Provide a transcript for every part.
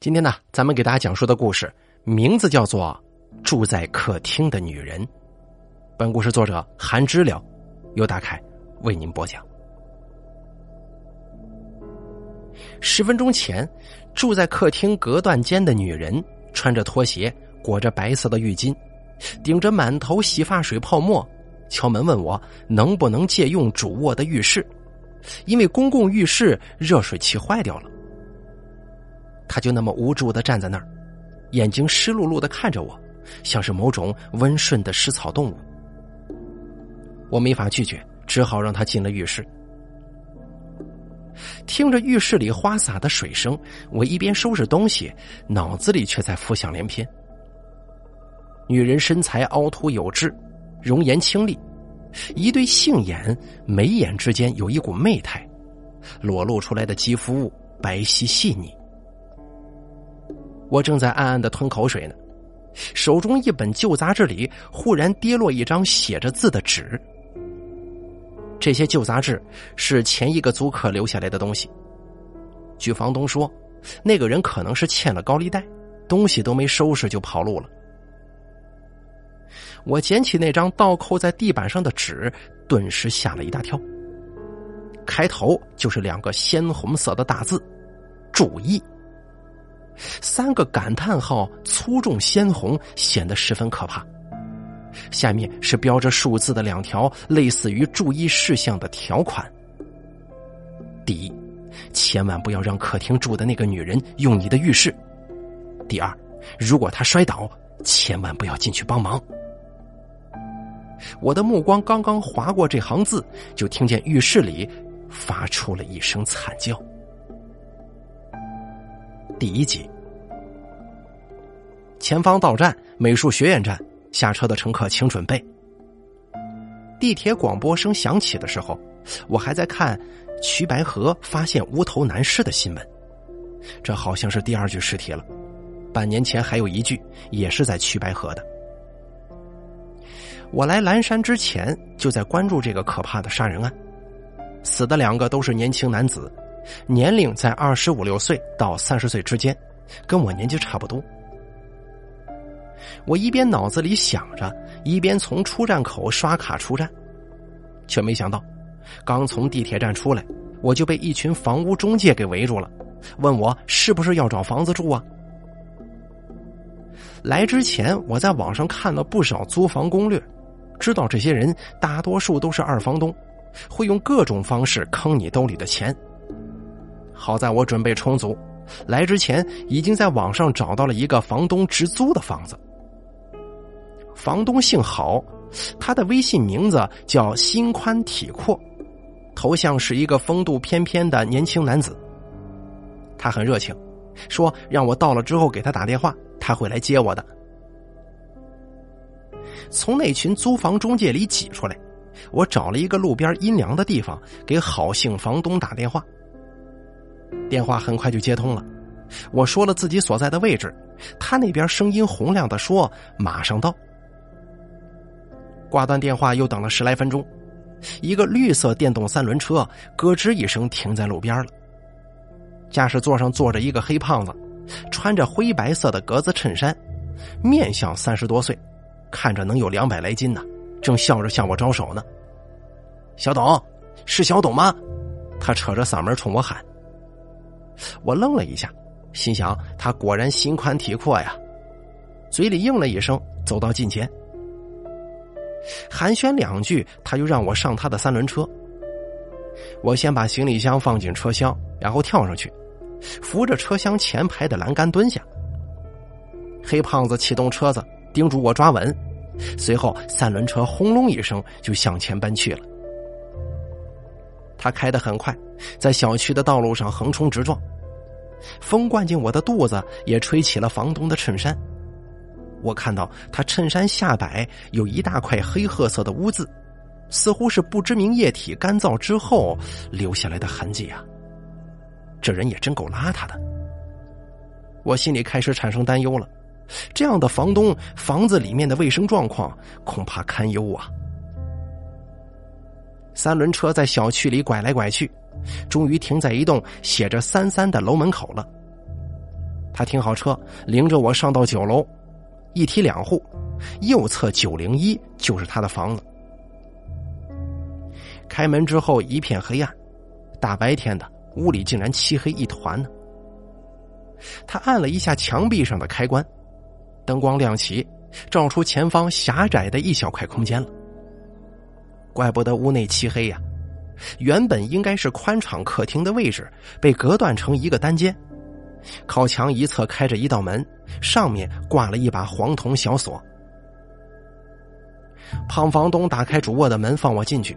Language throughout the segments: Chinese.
今天呢，咱们给大家讲述的故事名字叫做《住在客厅的女人》。本故事作者韩知了，由大凯为您播讲。十分钟前，住在客厅隔断间的女人穿着拖鞋，裹着白色的浴巾，顶着满头洗发水泡沫，敲门问我能不能借用主卧的浴室，因为公共浴室热水器坏掉了。他就那么无助的站在那儿，眼睛湿漉漉的看着我，像是某种温顺的食草动物。我没法拒绝，只好让他进了浴室。听着浴室里花洒的水声，我一边收拾东西，脑子里却在浮想联翩。女人身材凹凸有致，容颜清丽，一对杏眼，眉眼之间有一股媚态，裸露出来的肌肤白皙细腻。我正在暗暗的吞口水呢，手中一本旧杂志里忽然跌落一张写着字的纸。这些旧杂志是前一个租客留下来的东西。据房东说，那个人可能是欠了高利贷，东西都没收拾就跑路了。我捡起那张倒扣在地板上的纸，顿时吓了一大跳。开头就是两个鲜红色的大字：“注意。”三个感叹号，粗重鲜红，显得十分可怕。下面是标着数字的两条类似于注意事项的条款：第一，千万不要让客厅住的那个女人用你的浴室；第二，如果她摔倒，千万不要进去帮忙。我的目光刚刚划过这行字，就听见浴室里发出了一声惨叫。第一集，前方到站美术学院站，下车的乘客请准备。地铁广播声响起的时候，我还在看瞿白河发现无头男尸的新闻，这好像是第二具尸体了。半年前还有一具，也是在瞿白河的。我来蓝山之前就在关注这个可怕的杀人案，死的两个都是年轻男子。年龄在二十五六岁到三十岁之间，跟我年纪差不多。我一边脑子里想着，一边从出站口刷卡出站，却没想到，刚从地铁站出来，我就被一群房屋中介给围住了，问我是不是要找房子住啊？来之前，我在网上看了不少租房攻略，知道这些人大多数都是二房东，会用各种方式坑你兜里的钱。好在我准备充足，来之前已经在网上找到了一个房东直租的房子。房东姓郝，他的微信名字叫心宽体阔，头像是一个风度翩翩的年轻男子。他很热情，说让我到了之后给他打电话，他会来接我的。从那群租房中介里挤出来，我找了一个路边阴凉的地方，给郝姓房东打电话。电话很快就接通了，我说了自己所在的位置，他那边声音洪亮的说：“马上到。”挂断电话，又等了十来分钟，一个绿色电动三轮车咯吱一声停在路边了。驾驶座上坐着一个黑胖子，穿着灰白色的格子衬衫，面相三十多岁，看着能有两百来斤呢，正笑着向我招手呢。小董，是小董吗？他扯着嗓门冲我喊。我愣了一下，心想他果然心宽体阔呀，嘴里应了一声，走到近前，寒暄两句，他就让我上他的三轮车。我先把行李箱放进车厢，然后跳上去，扶着车厢前排的栏杆蹲下。黑胖子启动车子，叮嘱我抓稳，随后三轮车轰隆一声就向前奔去了。他开得很快，在小区的道路上横冲直撞，风灌进我的肚子，也吹起了房东的衬衫。我看到他衬衫下摆有一大块黑褐色的污渍，似乎是不知名液体干燥之后留下来的痕迹啊！这人也真够邋遢的。我心里开始产生担忧了，这样的房东，房子里面的卫生状况恐怕堪忧啊！三轮车在小区里拐来拐去，终于停在一栋写着“三三”的楼门口了。他停好车，领着我上到九楼，一梯两户，右侧九零一就是他的房子。开门之后一片黑暗，大白天的屋里竟然漆黑一团呢。他按了一下墙壁上的开关，灯光亮起，照出前方狭窄的一小块空间了。怪不得屋内漆黑呀！原本应该是宽敞客厅的位置，被隔断成一个单间。靠墙一侧开着一道门，上面挂了一把黄铜小锁。胖房东打开主卧的门，放我进去。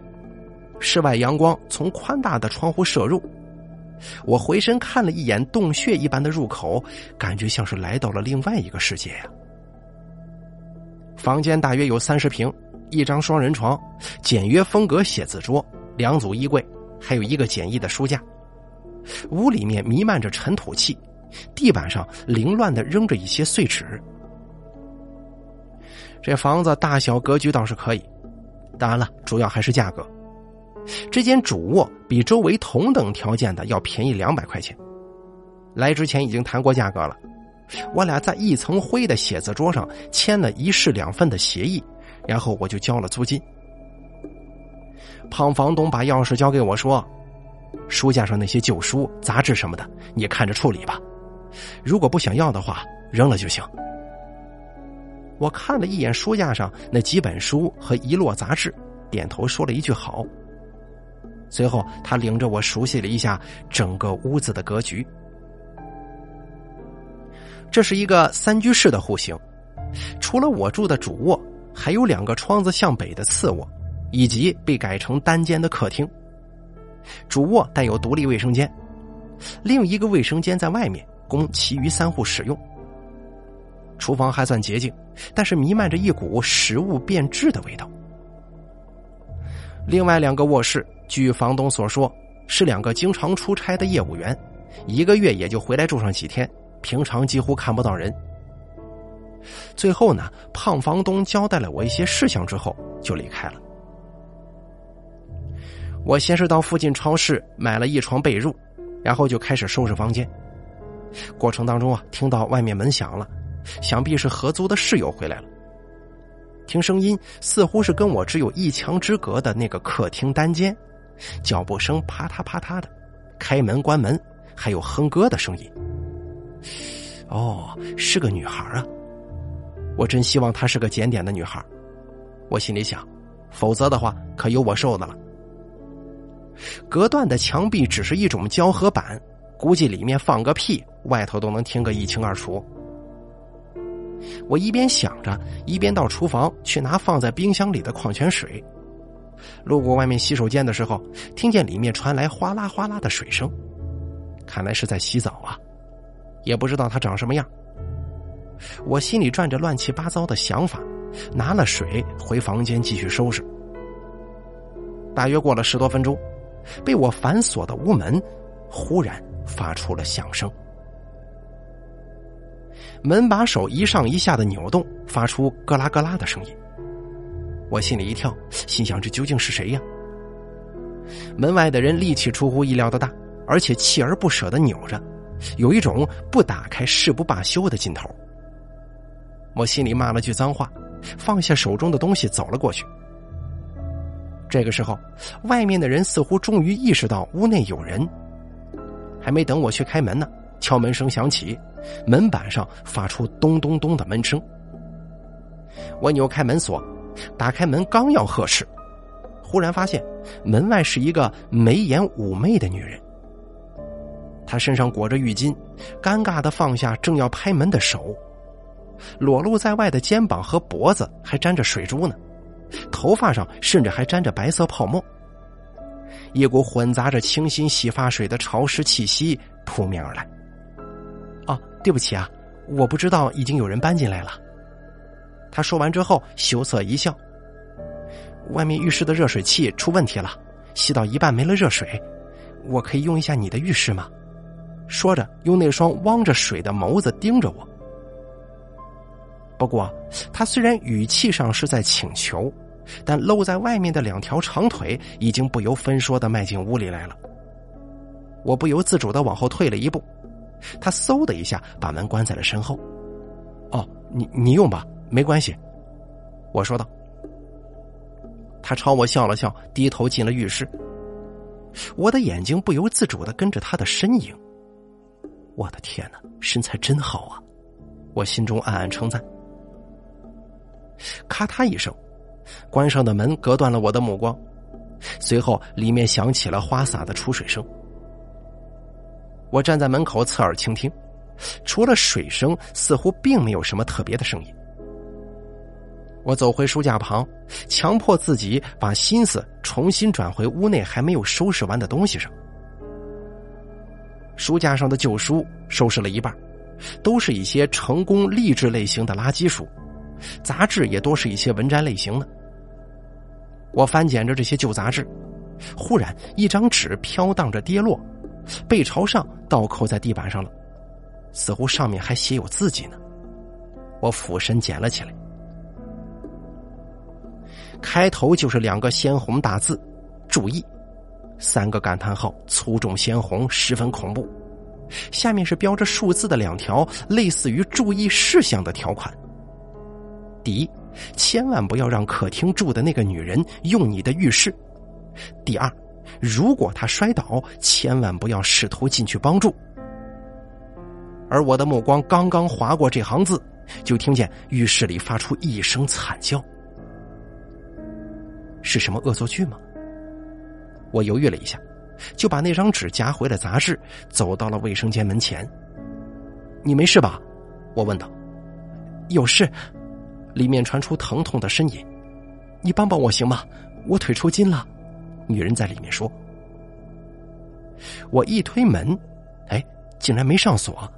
室外阳光从宽大的窗户射入，我回身看了一眼洞穴一般的入口，感觉像是来到了另外一个世界呀。房间大约有三十平，一张双人床，简约风格写字桌，两组衣柜，还有一个简易的书架。屋里面弥漫着尘土气，地板上凌乱的扔着一些碎纸。这房子大小格局倒是可以，当然了，主要还是价格。这间主卧比周围同等条件的要便宜两百块钱。来之前已经谈过价格了，我俩在一层灰的写字桌上签了一式两份的协议，然后我就交了租金。胖房东把钥匙交给我说：“书架上那些旧书、杂志什么的，你看着处理吧。如果不想要的话，扔了就行。”我看了一眼书架上那几本书和一摞杂志，点头说了一句好。随后，他领着我熟悉了一下整个屋子的格局。这是一个三居室的户型，除了我住的主卧，还有两个窗子向北的次卧，以及被改成单间的客厅。主卧带有独立卫生间，另一个卫生间在外面，供其余三户使用。厨房还算洁净，但是弥漫着一股食物变质的味道。另外两个卧室。据房东所说，是两个经常出差的业务员，一个月也就回来住上几天，平常几乎看不到人。最后呢，胖房东交代了我一些事项之后，就离开了。我先是到附近超市买了一床被褥，然后就开始收拾房间。过程当中啊，听到外面门响了，想必是合租的室友回来了。听声音，似乎是跟我只有一墙之隔的那个客厅单间。脚步声啪嗒啪嗒的，开门关门，还有哼歌的声音。哦，是个女孩啊！我真希望她是个检点的女孩。我心里想，否则的话可有我受的了。隔断的墙壁只是一种胶合板，估计里面放个屁，外头都能听个一清二楚。我一边想着，一边到厨房去拿放在冰箱里的矿泉水。路过外面洗手间的时候，听见里面传来哗啦哗啦的水声，看来是在洗澡啊，也不知道她长什么样。我心里转着乱七八糟的想法，拿了水回房间继续收拾。大约过了十多分钟，被我反锁的屋门忽然发出了响声，门把手一上一下的扭动，发出咯啦咯啦的声音。我心里一跳，心想：这究竟是谁呀？门外的人力气出乎意料的大，而且锲而不舍的扭着，有一种不打开誓不罢休的劲头。我心里骂了句脏话，放下手中的东西走了过去。这个时候，外面的人似乎终于意识到屋内有人，还没等我去开门呢，敲门声响起，门板上发出咚咚咚的门声。我扭开门锁。打开门，刚要呵斥，忽然发现门外是一个眉眼妩媚的女人。她身上裹着浴巾，尴尬的放下正要拍门的手，裸露在外的肩膀和脖子还沾着水珠呢，头发上甚至还沾着白色泡沫。一股混杂着清新洗发水的潮湿气息扑面而来。哦，对不起啊，我不知道已经有人搬进来了。他说完之后，羞涩一笑。外面浴室的热水器出问题了，洗到一半没了热水，我可以用一下你的浴室吗？说着，用那双汪着水的眸子盯着我。不过，他虽然语气上是在请求，但露在外面的两条长腿已经不由分说的迈进屋里来了。我不由自主的往后退了一步，他嗖的一下把门关在了身后。哦，你你用吧，没关系。我说道。他朝我笑了笑，低头进了浴室。我的眼睛不由自主的跟着他的身影。我的天哪，身材真好啊！我心中暗暗称赞。咔嗒一声，关上的门隔断了我的目光。随后，里面响起了花洒的出水声。我站在门口侧耳倾听，除了水声，似乎并没有什么特别的声音。我走回书架旁，强迫自己把心思重新转回屋内还没有收拾完的东西上。书架上的旧书收拾了一半，都是一些成功励志类型的垃圾书，杂志也多是一些文摘类型的。我翻捡着这些旧杂志，忽然一张纸飘荡着跌落，背朝上倒扣在地板上了，似乎上面还写有字迹呢。我俯身捡了起来。开头就是两个鲜红大字“注意”，三个感叹号，粗重鲜红，十分恐怖。下面是标着数字的两条类似于注意事项的条款：第一，千万不要让客厅住的那个女人用你的浴室；第二，如果她摔倒，千万不要试图进去帮助。而我的目光刚刚划过这行字，就听见浴室里发出一声惨叫。是什么恶作剧吗？我犹豫了一下，就把那张纸夹回了杂志，走到了卫生间门前。你没事吧？我问道。有事，里面传出疼痛的呻吟。你帮帮我行吗？我腿抽筋了。女人在里面说。我一推门，哎，竟然没上锁，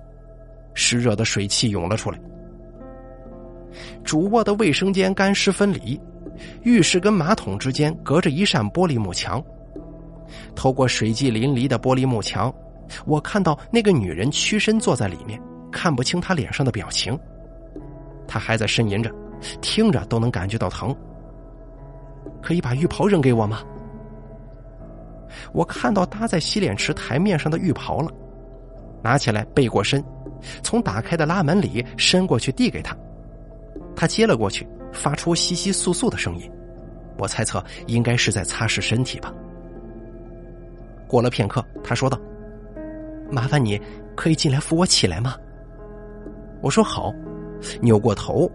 湿热的水汽涌了出来。主卧的卫生间干湿分离。浴室跟马桶之间隔着一扇玻璃幕墙，透过水迹淋漓的玻璃幕墙，我看到那个女人屈身坐在里面，看不清她脸上的表情。她还在呻吟着，听着都能感觉到疼。可以把浴袍扔给我吗？我看到搭在洗脸池台面上的浴袍了，拿起来背过身，从打开的拉门里伸过去递给他，他接了过去。发出窸窸窣窣的声音，我猜测应该是在擦拭身体吧。过了片刻，他说道：“麻烦你可以进来扶我起来吗？”我说好，扭过头，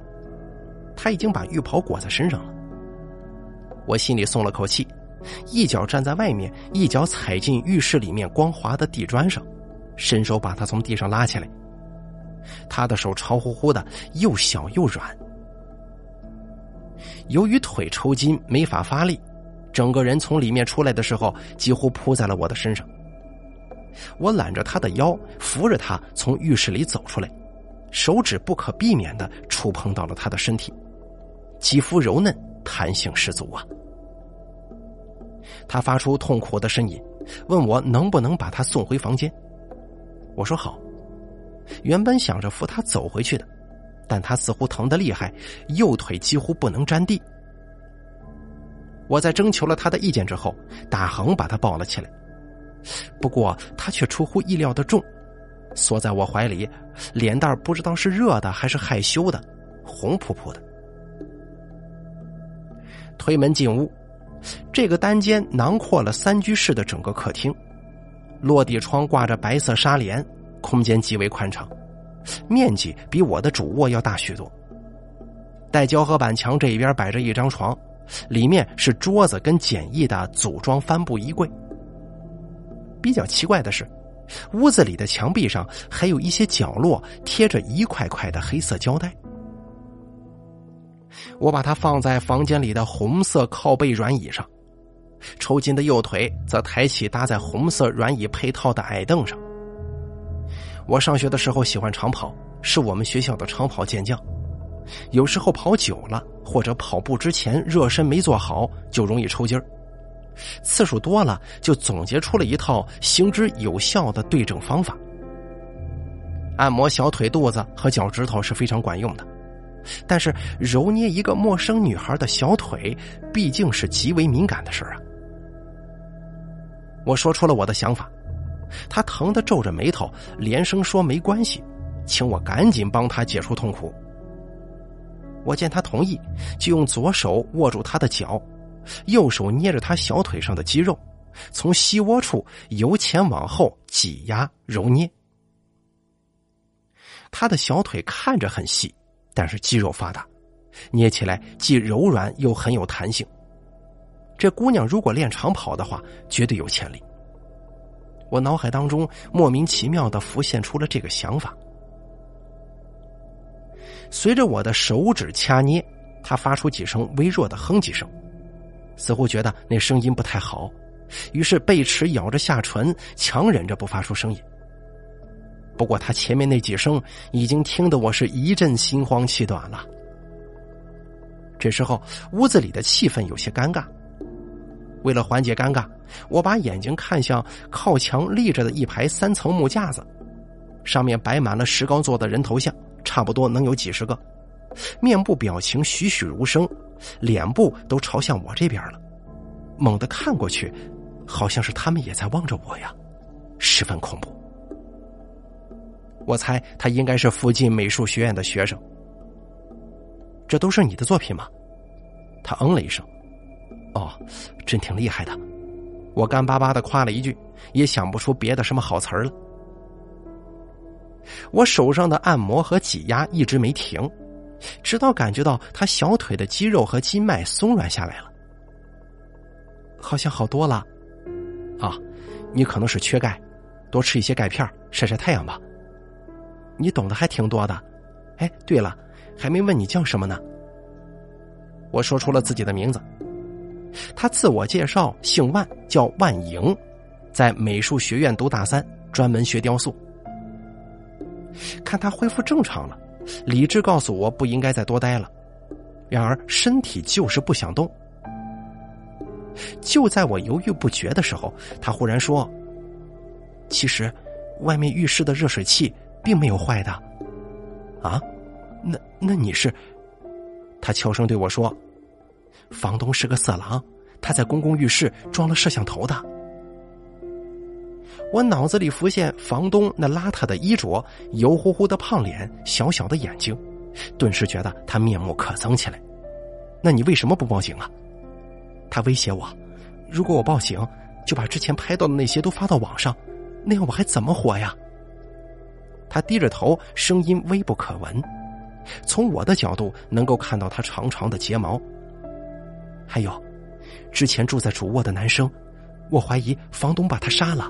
他已经把浴袍裹在身上了。我心里松了口气，一脚站在外面，一脚踩进浴室里面光滑的地砖上，伸手把他从地上拉起来。他的手潮乎乎的，又小又软。由于腿抽筋没法发力，整个人从里面出来的时候几乎扑在了我的身上。我揽着他的腰，扶着他从浴室里走出来，手指不可避免的触碰到了他的身体，肌肤柔嫩，弹性十足啊！他发出痛苦的呻吟，问我能不能把他送回房间。我说好，原本想着扶他走回去的。但他似乎疼得厉害，右腿几乎不能沾地。我在征求了他的意见之后，打横把他抱了起来。不过他却出乎意料的重，缩在我怀里，脸蛋不知道是热的还是害羞的，红扑扑的。推门进屋，这个单间囊括了三居室的整个客厅，落地窗挂着白色纱帘，空间极为宽敞。面积比我的主卧要大许多。带胶合板墙这一边摆着一张床，里面是桌子跟简易的组装帆布衣柜。比较奇怪的是，屋子里的墙壁上还有一些角落贴着一块块的黑色胶带。我把它放在房间里的红色靠背软椅上，抽筋的右腿则抬起搭在红色软椅配套的矮凳上。我上学的时候喜欢长跑，是我们学校的长跑健将。有时候跑久了，或者跑步之前热身没做好，就容易抽筋儿。次数多了，就总结出了一套行之有效的对症方法。按摩小腿肚子和脚趾头是非常管用的，但是揉捏一个陌生女孩的小腿，毕竟是极为敏感的事啊。我说出了我的想法。她疼得皱着眉头，连声说没关系，请我赶紧帮她解除痛苦。我见她同意，就用左手握住她的脚，右手捏着他小腿上的肌肉，从膝窝处由前往后挤压揉捏。他的小腿看着很细，但是肌肉发达，捏起来既柔软又很有弹性。这姑娘如果练长跑的话，绝对有潜力。我脑海当中莫名其妙的浮现出了这个想法。随着我的手指掐捏，他发出几声微弱的哼唧声，似乎觉得那声音不太好，于是贝齿咬着下唇，强忍着不发出声音。不过他前面那几声已经听得我是一阵心慌气短了。这时候屋子里的气氛有些尴尬，为了缓解尴尬，我把眼睛看向靠墙立着的一排三层木架子，上面摆满了石膏做的人头像。差不多能有几十个，面部表情栩栩如生，脸部都朝向我这边了。猛地看过去，好像是他们也在望着我呀，十分恐怖。我猜他应该是附近美术学院的学生。这都是你的作品吗？他嗯了一声。哦，真挺厉害的。我干巴巴的夸了一句，也想不出别的什么好词儿了。我手上的按摩和挤压一直没停，直到感觉到他小腿的肌肉和筋脉松软下来了，好像好多了。啊，你可能是缺钙，多吃一些钙片，晒晒太阳吧。你懂得还挺多的。哎，对了，还没问你叫什么呢。我说出了自己的名字。他自我介绍姓万，叫万莹，在美术学院读大三，专门学雕塑。看他恢复正常了，理智告诉我不应该再多待了。然而身体就是不想动。就在我犹豫不决的时候，他忽然说：“其实，外面浴室的热水器并没有坏的。”啊？那那你是？他悄声对我说：“房东是个色狼，他在公共浴室装了摄像头的。”我脑子里浮现房东那邋遢的衣着、油乎乎的胖脸、小小的眼睛，顿时觉得他面目可憎起来。那你为什么不报警啊？他威胁我，如果我报警，就把之前拍到的那些都发到网上，那样我还怎么活呀？他低着头，声音微不可闻。从我的角度能够看到他长长的睫毛。还有，之前住在主卧的男生，我怀疑房东把他杀了。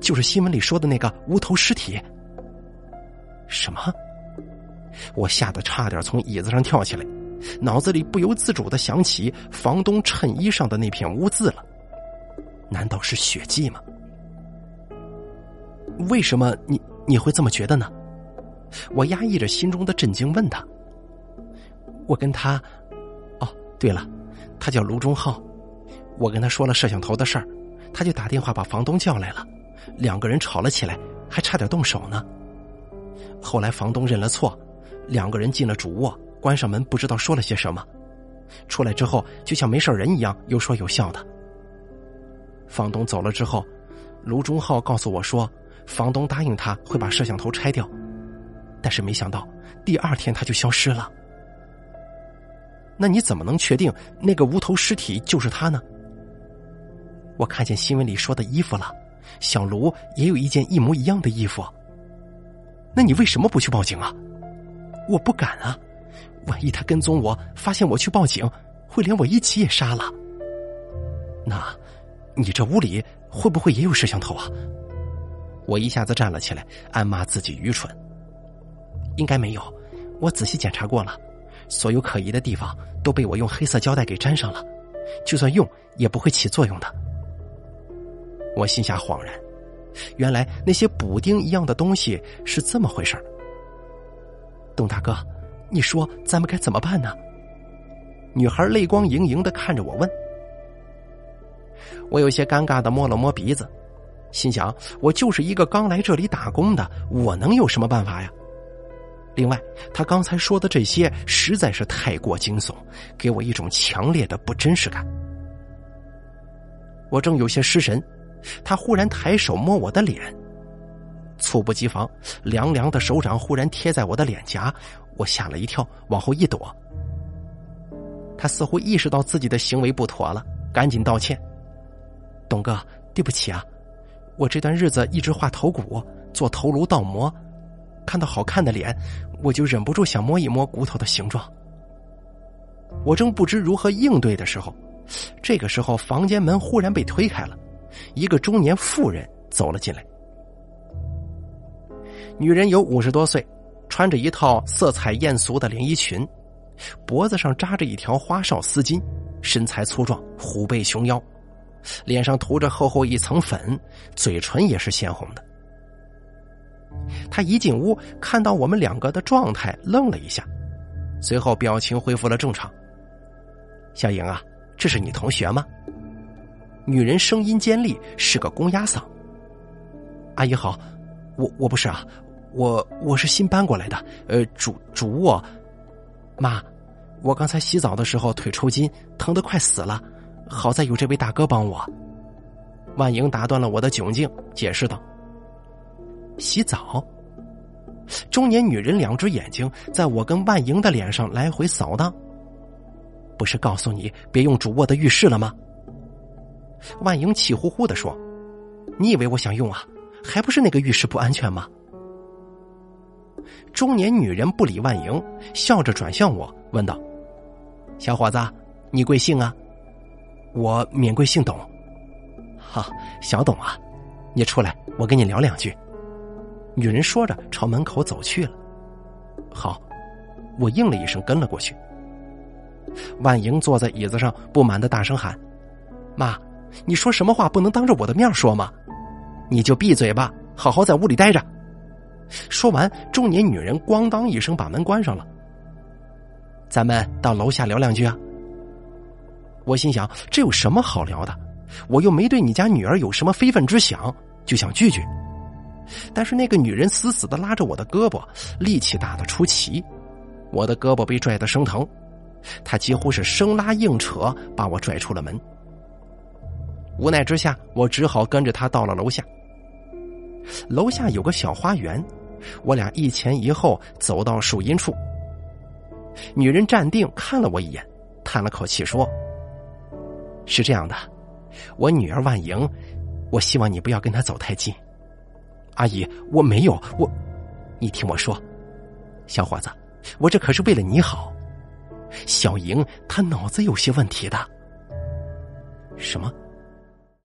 就是新闻里说的那个无头尸体。什么？我吓得差点从椅子上跳起来，脑子里不由自主的想起房东衬衣上的那片污渍了。难道是血迹吗？为什么你你会这么觉得呢？我压抑着心中的震惊问他。我跟他，哦，对了，他叫卢忠浩。我跟他说了摄像头的事儿，他就打电话把房东叫来了。两个人吵了起来，还差点动手呢。后来房东认了错，两个人进了主卧，关上门，不知道说了些什么。出来之后，就像没事人一样，有说有笑的。房东走了之后，卢忠浩告诉我说，房东答应他会把摄像头拆掉，但是没想到第二天他就消失了。那你怎么能确定那个无头尸体就是他呢？我看见新闻里说的衣服了。小卢也有一件一模一样的衣服，那你为什么不去报警啊？我不敢啊，万一他跟踪我，发现我去报警，会连我一起也杀了。那，你这屋里会不会也有摄像头啊？我一下子站了起来，暗骂自己愚蠢。应该没有，我仔细检查过了，所有可疑的地方都被我用黑色胶带给粘上了，就算用也不会起作用的。我心下恍然，原来那些补丁一样的东西是这么回事儿董大哥，你说咱们该怎么办呢？女孩泪光盈盈的看着我问。我有些尴尬的摸了摸鼻子，心想：我就是一个刚来这里打工的，我能有什么办法呀？另外，他刚才说的这些实在是太过惊悚，给我一种强烈的不真实感。我正有些失神。他忽然抬手摸我的脸，猝不及防，凉凉的手掌忽然贴在我的脸颊，我吓了一跳，往后一躲。他似乎意识到自己的行为不妥了，赶紧道歉：“董哥，对不起啊，我这段日子一直画头骨，做头颅倒模，看到好看的脸，我就忍不住想摸一摸骨头的形状。”我正不知如何应对的时候，这个时候房间门忽然被推开了，一个中年妇人走了进来。女人有五十多岁，穿着一套色彩艳俗的连衣裙，脖子上扎着一条花哨丝巾，身材粗壮，虎背熊腰，脸上涂着厚厚一层粉，嘴唇也是鲜红的。她一进屋，看到我们两个的状态，愣了一下。随后表情恢复了正常。小莹啊，这是你同学吗？女人声音尖利，是个公鸭嗓。阿姨好，我我不是啊，我我是新搬过来的，呃，主主卧。妈，我刚才洗澡的时候腿抽筋，疼得快死了，好在有这位大哥帮我。万莹打断了我的窘境，解释道：“洗澡。”中年女人两只眼睛在我跟万莹的脸上来回扫荡。不是告诉你别用主卧的浴室了吗？万莹气呼呼的说：“你以为我想用啊？还不是那个浴室不安全吗？”中年女人不理万莹，笑着转向我问道：“小伙子，你贵姓啊？”“我免贵姓董。”“哈，小董啊，你出来，我跟你聊两句。”女人说着，朝门口走去了。好，我应了一声，跟了过去。万莹坐在椅子上，不满的大声喊：“妈，你说什么话不能当着我的面说吗？你就闭嘴吧，好好在屋里待着。”说完，中年女人咣当一声把门关上了。咱们到楼下聊两句啊。我心想，这有什么好聊的？我又没对你家女儿有什么非分之想，就想拒绝。但是那个女人死死的拉着我的胳膊，力气大的出奇，我的胳膊被拽得生疼，她几乎是生拉硬扯把我拽出了门。无奈之下，我只好跟着他到了楼下。楼下有个小花园，我俩一前一后走到树荫处。女人站定看了我一眼，叹了口气说：“是这样的，我女儿万莹，我希望你不要跟她走太近。”阿姨，我没有我，你听我说，小伙子，我这可是为了你好。小莹她脑子有些问题的。什么？